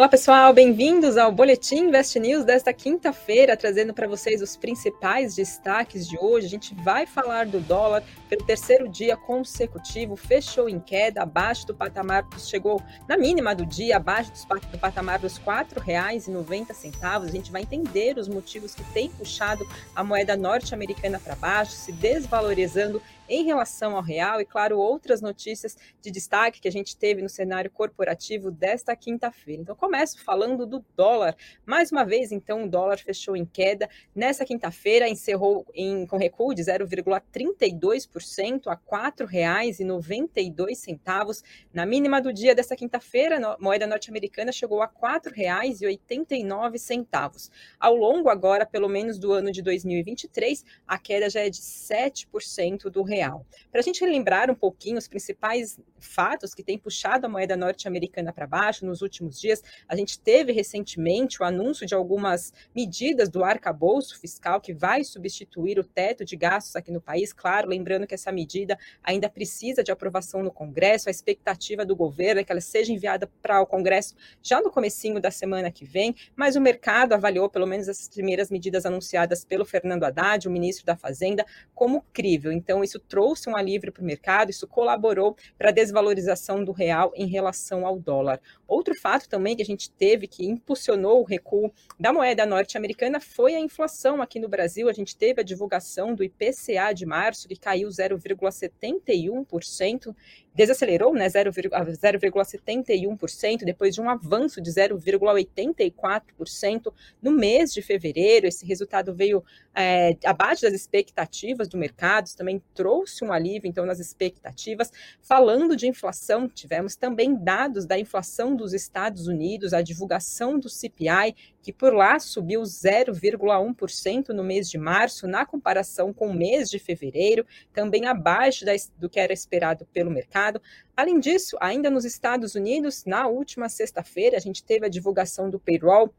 Olá pessoal, bem-vindos ao Boletim Invest News desta quinta-feira, trazendo para vocês os principais destaques de hoje. A gente vai falar do dólar pelo terceiro dia consecutivo, fechou em queda, abaixo do patamar, chegou na mínima do dia, abaixo do patamar dos R$ 4,90. A gente vai entender os motivos que têm puxado a moeda norte-americana para baixo, se desvalorizando em relação ao real e, claro, outras notícias de destaque que a gente teve no cenário corporativo desta quinta-feira. Então, começo falando do dólar. Mais uma vez, então, o dólar fechou em queda. Nessa quinta-feira, encerrou em, com recuo de 0,32% a R$ 4,92. Na mínima do dia desta quinta-feira, a moeda norte-americana chegou a R$ 4,89. Ao longo agora, pelo menos do ano de 2023, a queda já é de 7% do real real. Para a gente relembrar um pouquinho os principais fatos que têm puxado a moeda norte-americana para baixo nos últimos dias, a gente teve recentemente o anúncio de algumas medidas do arcabouço fiscal que vai substituir o teto de gastos aqui no país. Claro, lembrando que essa medida ainda precisa de aprovação no Congresso, a expectativa do governo é que ela seja enviada para o Congresso já no comecinho da semana que vem, mas o mercado avaliou pelo menos as primeiras medidas anunciadas pelo Fernando Haddad, o ministro da Fazenda, como crível. Então, isso trouxe um alívio para o mercado, isso colaborou para a desvalorização do real em relação ao dólar. Outro fato também que a gente teve que impulsionou o recuo da moeda norte-americana foi a inflação aqui no Brasil. A gente teve a divulgação do IPCA de março, que caiu 0,71%, desacelerou né, 0,71%, depois de um avanço de 0,84% no mês de fevereiro. Esse resultado veio é, abaixo das expectativas do mercado, também trouxe um alívio então nas expectativas. Falando de inflação, tivemos também dados da inflação dos Estados Unidos, a divulgação do CPI, que por lá subiu 0,1% no mês de março, na comparação com o mês de fevereiro, também abaixo do que era esperado pelo mercado. Além disso, ainda nos Estados Unidos, na última sexta-feira, a gente teve a divulgação do payroll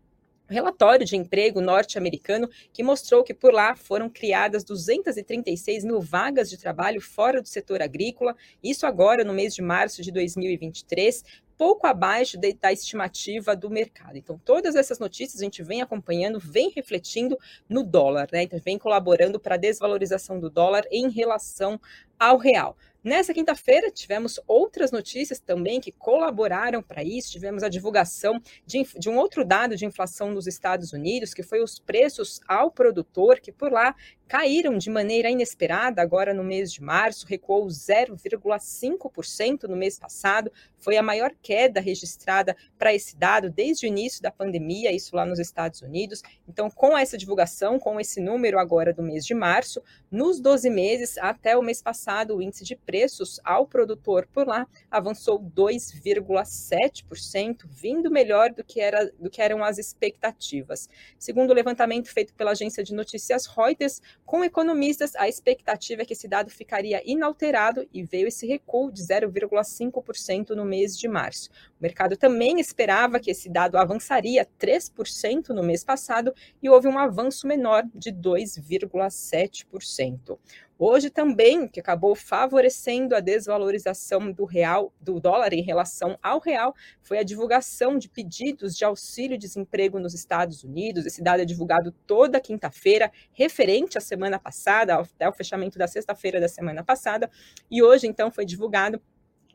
relatório de emprego norte-americano que mostrou que por lá foram criadas 236 mil vagas de trabalho fora do setor agrícola, isso agora no mês de março de 2023, pouco abaixo de, da estimativa do mercado. Então, todas essas notícias a gente vem acompanhando, vem refletindo no dólar, né? Então, vem colaborando para a desvalorização do dólar em relação ao real. Nessa quinta-feira, tivemos outras notícias também que colaboraram para isso. Tivemos a divulgação de, de, um outro dado de inflação nos Estados Unidos, que foi os preços ao produtor, que por lá caíram de maneira inesperada agora no mês de março, recuou 0,5% no mês passado, foi a maior queda registrada para esse dado desde o início da pandemia, isso lá nos Estados Unidos. Então, com essa divulgação, com esse número agora do mês de março, nos 12 meses até o mês passado, o índice de preços ao produtor por lá avançou 2,7%, vindo melhor do que, era, do que eram as expectativas. Segundo o levantamento feito pela agência de notícias Reuters, com economistas, a expectativa é que esse dado ficaria inalterado e veio esse recuo de 0,5% no mês de março. O mercado também esperava que esse dado avançaria 3% no mês passado e houve um avanço menor de 2,7%. Hoje também, que acabou favorecendo a desvalorização do real, do dólar em relação ao real, foi a divulgação de pedidos de auxílio-desemprego nos Estados Unidos. Esse dado é divulgado toda quinta-feira, referente à semana passada, até o fechamento da sexta-feira da semana passada, e hoje então foi divulgado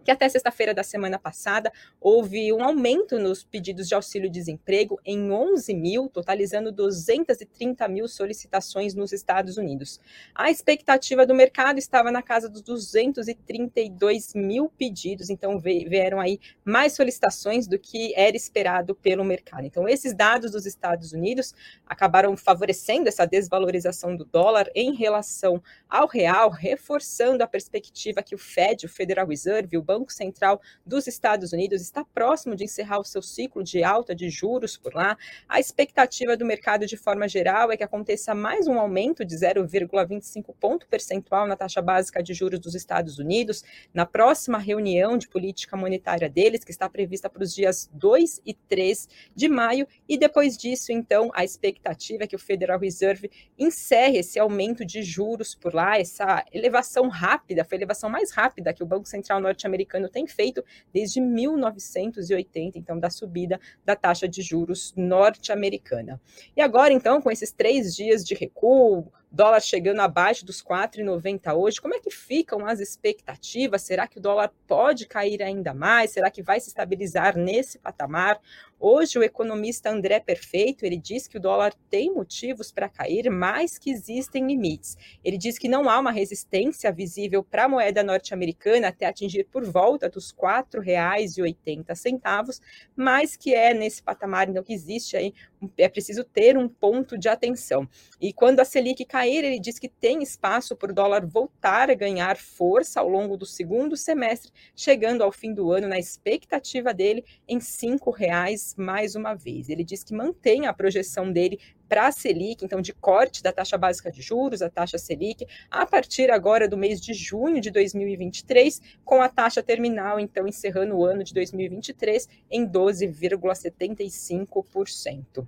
que até sexta-feira da semana passada houve um aumento nos pedidos de auxílio-desemprego em 11 mil, totalizando 230 mil solicitações nos Estados Unidos. A expectativa do mercado estava na casa dos 232 mil pedidos, então vieram aí mais solicitações do que era esperado pelo mercado. Então, esses dados dos Estados Unidos acabaram favorecendo essa desvalorização do dólar em relação ao real, reforçando a perspectiva que o Fed, o Federal Reserve, o Banco Banco Central dos Estados Unidos está próximo de encerrar o seu ciclo de alta de juros por lá. A expectativa do mercado, de forma geral, é que aconteça mais um aumento de 0,25 ponto percentual na taxa básica de juros dos Estados Unidos na próxima reunião de política monetária deles, que está prevista para os dias 2 e 3 de maio. E depois disso, então, a expectativa é que o Federal Reserve encerre esse aumento de juros por lá, essa elevação rápida, foi a elevação mais rápida que o Banco Central norte-americano norte-americano tem feito desde 1980, então, da subida da taxa de juros norte-americana. E agora, então, com esses três dias de recuo, dólar chegando abaixo dos 4,90 hoje. Como é que ficam as expectativas? Será que o dólar pode cair ainda mais? Será que vai se estabilizar nesse patamar? Hoje, o economista André Perfeito, ele diz que o dólar tem motivos para cair, mas que existem limites. Ele diz que não há uma resistência visível para a moeda norte-americana até atingir por volta dos R$ 4,80, mas que é nesse patamar, então, que existe aí, é preciso ter um ponto de atenção. E quando a Selic cair, ele diz que tem espaço para o dólar voltar a ganhar força ao longo do segundo semestre, chegando ao fim do ano na expectativa dele em R$ 5,00 mais uma vez. Ele diz que mantém a projeção dele para a Selic, então de corte da taxa básica de juros, a taxa Selic, a partir agora do mês de junho de 2023, com a taxa terminal, então encerrando o ano de 2023 em 12,75%.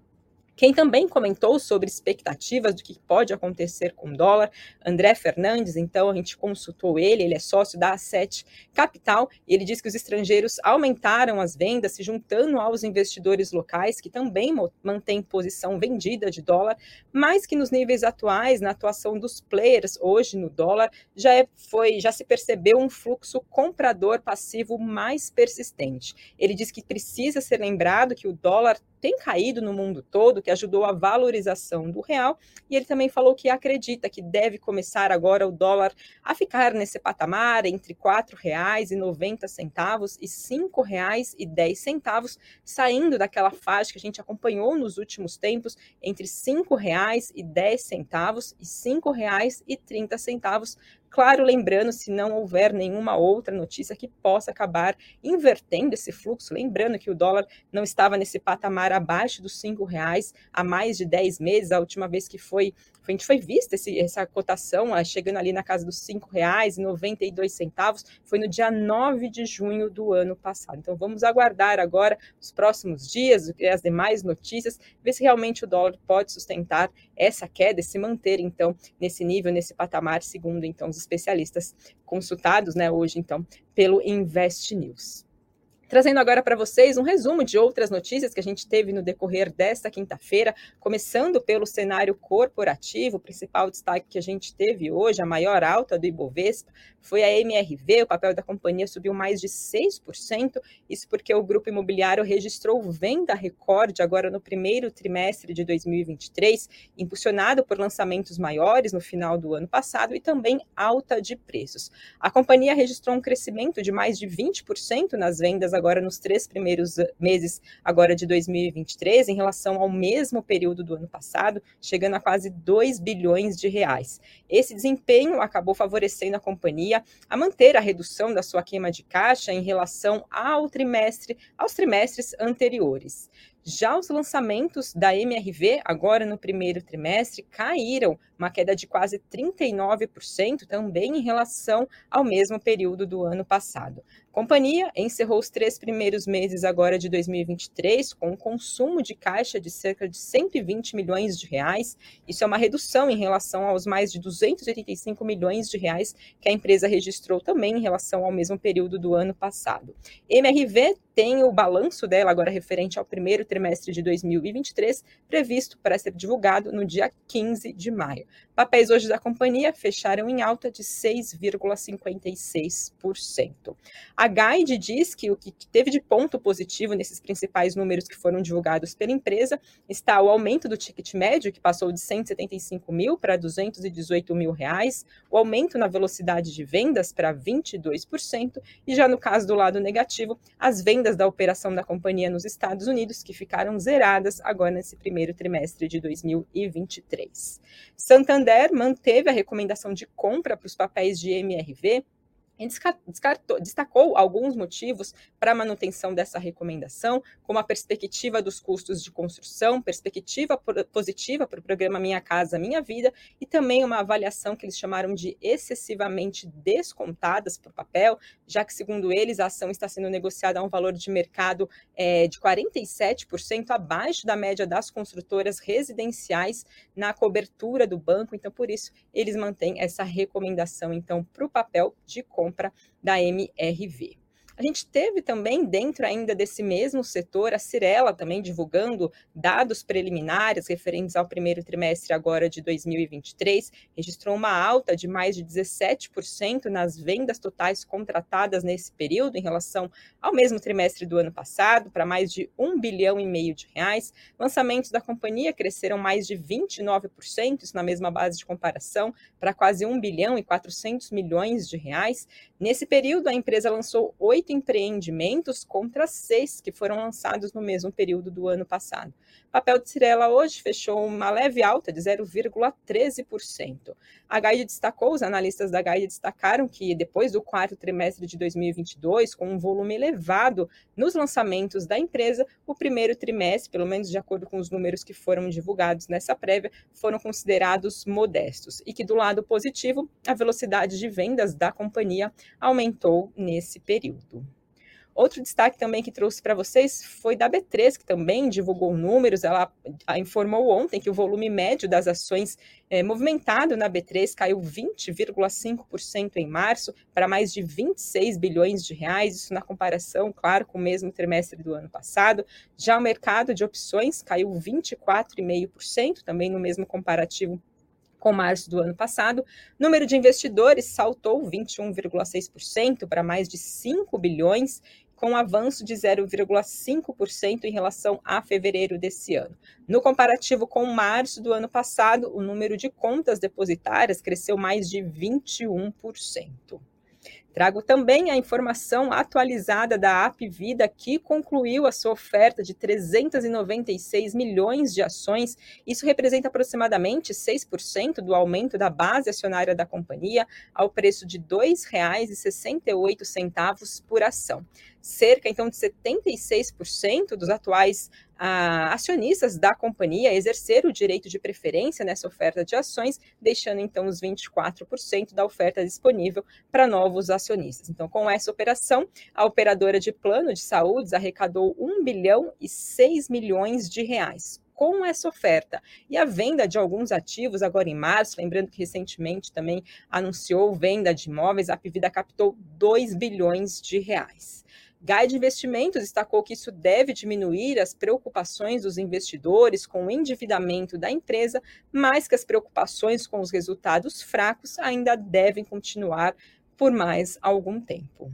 Quem também comentou sobre expectativas do que pode acontecer com o dólar, André Fernandes, então a gente consultou ele, ele é sócio da A7 Capital, e ele diz que os estrangeiros aumentaram as vendas, se juntando aos investidores locais, que também mantêm posição vendida de dólar, mas que nos níveis atuais, na atuação dos players hoje no dólar, já, é, foi, já se percebeu um fluxo comprador passivo mais persistente. Ele diz que precisa ser lembrado que o dólar tem caído no mundo todo, que ajudou a valorização do real, e ele também falou que acredita que deve começar agora o dólar a ficar nesse patamar entre R$ 4,90 e R$ 5,10, saindo daquela faixa que a gente acompanhou nos últimos tempos entre R$ 5,10 e R$ 5,30, Claro, lembrando, se não houver nenhuma outra notícia que possa acabar invertendo esse fluxo, lembrando que o dólar não estava nesse patamar abaixo dos cinco reais há mais de 10 meses, a última vez que foi a gente foi vista esse, essa cotação ah, chegando ali na casa dos R$ 5,92, foi no dia 9 de junho do ano passado. Então vamos aguardar agora os próximos dias, as demais notícias, ver se realmente o dólar pode sustentar essa queda e se manter então nesse nível, nesse patamar, segundo então os especialistas consultados, né, hoje então pelo Invest News. Trazendo agora para vocês um resumo de outras notícias que a gente teve no decorrer desta quinta-feira, começando pelo cenário corporativo, o principal destaque que a gente teve hoje, a maior alta do Ibovespa, foi a MRV, o papel da companhia subiu mais de 6%, isso porque o grupo imobiliário registrou venda recorde agora no primeiro trimestre de 2023, impulsionado por lançamentos maiores no final do ano passado e também alta de preços. A companhia registrou um crescimento de mais de 20% nas vendas agora nos três primeiros meses agora de 2023 em relação ao mesmo período do ano passado, chegando a quase 2 bilhões de reais. Esse desempenho acabou favorecendo a companhia a manter a redução da sua queima de caixa em relação ao trimestre, aos trimestres anteriores. Já os lançamentos da MRV, agora no primeiro trimestre, caíram, uma queda de quase 39% também em relação ao mesmo período do ano passado. Companhia encerrou os três primeiros meses agora de 2023 com um consumo de caixa de cerca de 120 milhões de reais. Isso é uma redução em relação aos mais de 285 milhões de reais que a empresa registrou também em relação ao mesmo período do ano passado. MRV tem o balanço dela agora referente ao primeiro trimestre de 2023, previsto para ser divulgado no dia 15 de maio. Papéis hoje da companhia fecharam em alta de 6,56%. A Guide diz que o que teve de ponto positivo nesses principais números que foram divulgados pela empresa está o aumento do ticket médio, que passou de 175 mil para 218 mil reais, o aumento na velocidade de vendas para 22%, e já no caso do lado negativo, as vendas da operação da companhia nos Estados Unidos, que ficaram zeradas agora nesse primeiro trimestre de 2023. Santander manteve a recomendação de compra para os papéis de MRV descartou, destacou alguns motivos para a manutenção dessa recomendação, como a perspectiva dos custos de construção, perspectiva positiva para o programa Minha Casa Minha Vida e também uma avaliação que eles chamaram de excessivamente descontadas por papel, já que, segundo eles, a ação está sendo negociada a um valor de mercado é, de 47% abaixo da média das construtoras residenciais na cobertura do banco. Então, por isso, eles mantêm essa recomendação então para o papel de compra compra da MRV. A gente teve também, dentro ainda desse mesmo setor, a Cirela também divulgando dados preliminares referentes ao primeiro trimestre agora de 2023, registrou uma alta de mais de 17% nas vendas totais contratadas nesse período em relação ao mesmo trimestre do ano passado, para mais de um bilhão e meio de reais. Lançamentos da companhia cresceram mais de 29%, isso na mesma base de comparação, para quase 1 bilhão e 400 milhões de reais. Nesse período, a empresa lançou oito empreendimentos contra seis que foram lançados no mesmo período do ano passado. O papel de Cirela hoje fechou uma leve alta de 0,13%. A Guide destacou, os analistas da Guide destacaram que depois do quarto trimestre de 2022, com um volume elevado nos lançamentos da empresa, o primeiro trimestre, pelo menos de acordo com os números que foram divulgados nessa prévia, foram considerados modestos e que do lado positivo, a velocidade de vendas da companhia aumentou nesse período. Outro destaque também que trouxe para vocês foi da B3, que também divulgou números. Ela informou ontem que o volume médio das ações é, movimentado na B3 caiu 20,5% em março para mais de 26 bilhões de reais, isso na comparação, claro, com o mesmo trimestre do ano passado. Já o mercado de opções caiu 24,5%, também no mesmo comparativo com março do ano passado, número de investidores saltou 21,6% para mais de 5 bilhões com avanço de 0,5% em relação a fevereiro desse ano. No comparativo com março do ano passado, o número de contas depositárias cresceu mais de 21%. Trago também a informação atualizada da App Vida, que concluiu a sua oferta de 396 milhões de ações. Isso representa aproximadamente 6% do aumento da base acionária da companhia, ao preço de R$ 2,68 por ação. Cerca, então, de 76% dos atuais a, acionistas da companhia exerceram o direito de preferência nessa oferta de ações, deixando então os 24% da oferta disponível para novos acionistas. Então, com essa operação, a operadora de plano de saúde arrecadou 1 bilhão e 6 milhões de reais com essa oferta. E a venda de alguns ativos agora em março, lembrando que recentemente também anunciou venda de imóveis, a Pivida captou 2 bilhões de reais. Guide Investimentos destacou que isso deve diminuir as preocupações dos investidores com o endividamento da empresa, mas que as preocupações com os resultados fracos ainda devem continuar por mais algum tempo.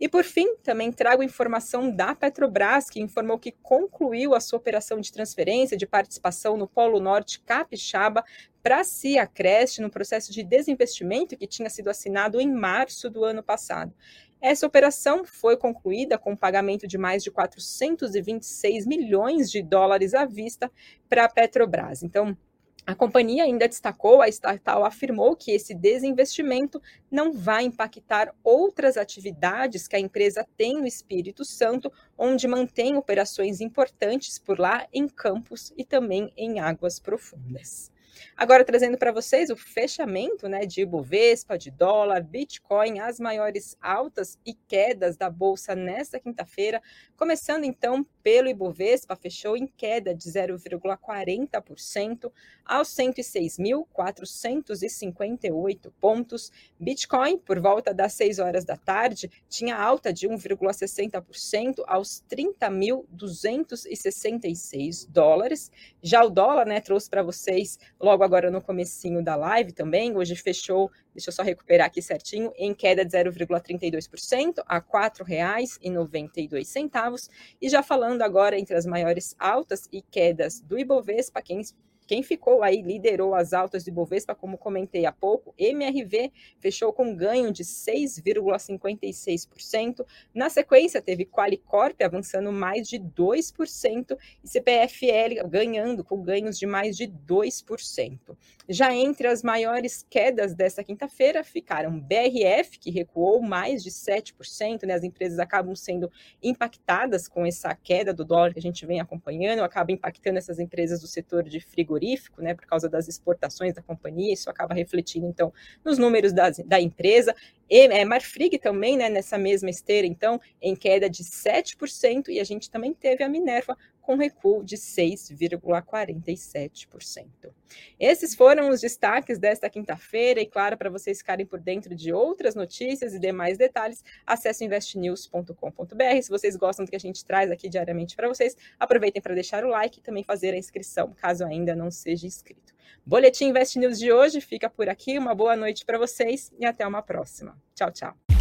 E por fim, também trago informação da Petrobras, que informou que concluiu a sua operação de transferência de participação no Polo Norte Capixaba para a Ciacrest, no processo de desinvestimento que tinha sido assinado em março do ano passado. Essa operação foi concluída com o pagamento de mais de 426 milhões de dólares à vista para a Petrobras. Então, a companhia ainda destacou, a estatal afirmou que esse desinvestimento não vai impactar outras atividades que a empresa tem no Espírito Santo, onde mantém operações importantes por lá em campos e também em águas profundas. Agora trazendo para vocês o fechamento né, de Ibovespa, de dólar, Bitcoin, as maiores altas e quedas da Bolsa nesta quinta-feira, começando então pelo Ibovespa, fechou em queda de 0,40% aos 106.458 pontos. Bitcoin, por volta das 6 horas da tarde, tinha alta de 1,60% aos 30.266 dólares. Já o dólar, né, trouxe para vocês logo agora no comecinho da live também, hoje fechou, deixa eu só recuperar aqui certinho, em queda de 0,32% a R$ 4,92. E já falando agora entre as maiores altas e quedas do Ibovespa, quem quem ficou aí, liderou as altas de Bovespa, como comentei há pouco, MRV fechou com ganho de 6,56%. Na sequência, teve Qualicorp avançando mais de 2% e CPFL ganhando com ganhos de mais de 2%. Já entre as maiores quedas desta quinta-feira ficaram BRF, que recuou mais de 7%, né? As empresas acabam sendo impactadas com essa queda do dólar que a gente vem acompanhando, acaba impactando essas empresas do setor de frigorífico frigorífico, né, por causa das exportações da companhia, isso acaba refletindo, então, nos números da, da empresa. É, Marfrig também, né, nessa mesma esteira, então, em queda de 7%, e a gente também teve a Minerva com recuo de 6,47%. Esses foram os destaques desta quinta-feira, e claro, para vocês ficarem por dentro de outras notícias e demais detalhes, acesse investnews.com.br. Se vocês gostam do que a gente traz aqui diariamente para vocês, aproveitem para deixar o like e também fazer a inscrição, caso ainda não seja inscrito. Boletim Invest News de hoje fica por aqui. Uma boa noite para vocês e até uma próxima. Tchau, tchau.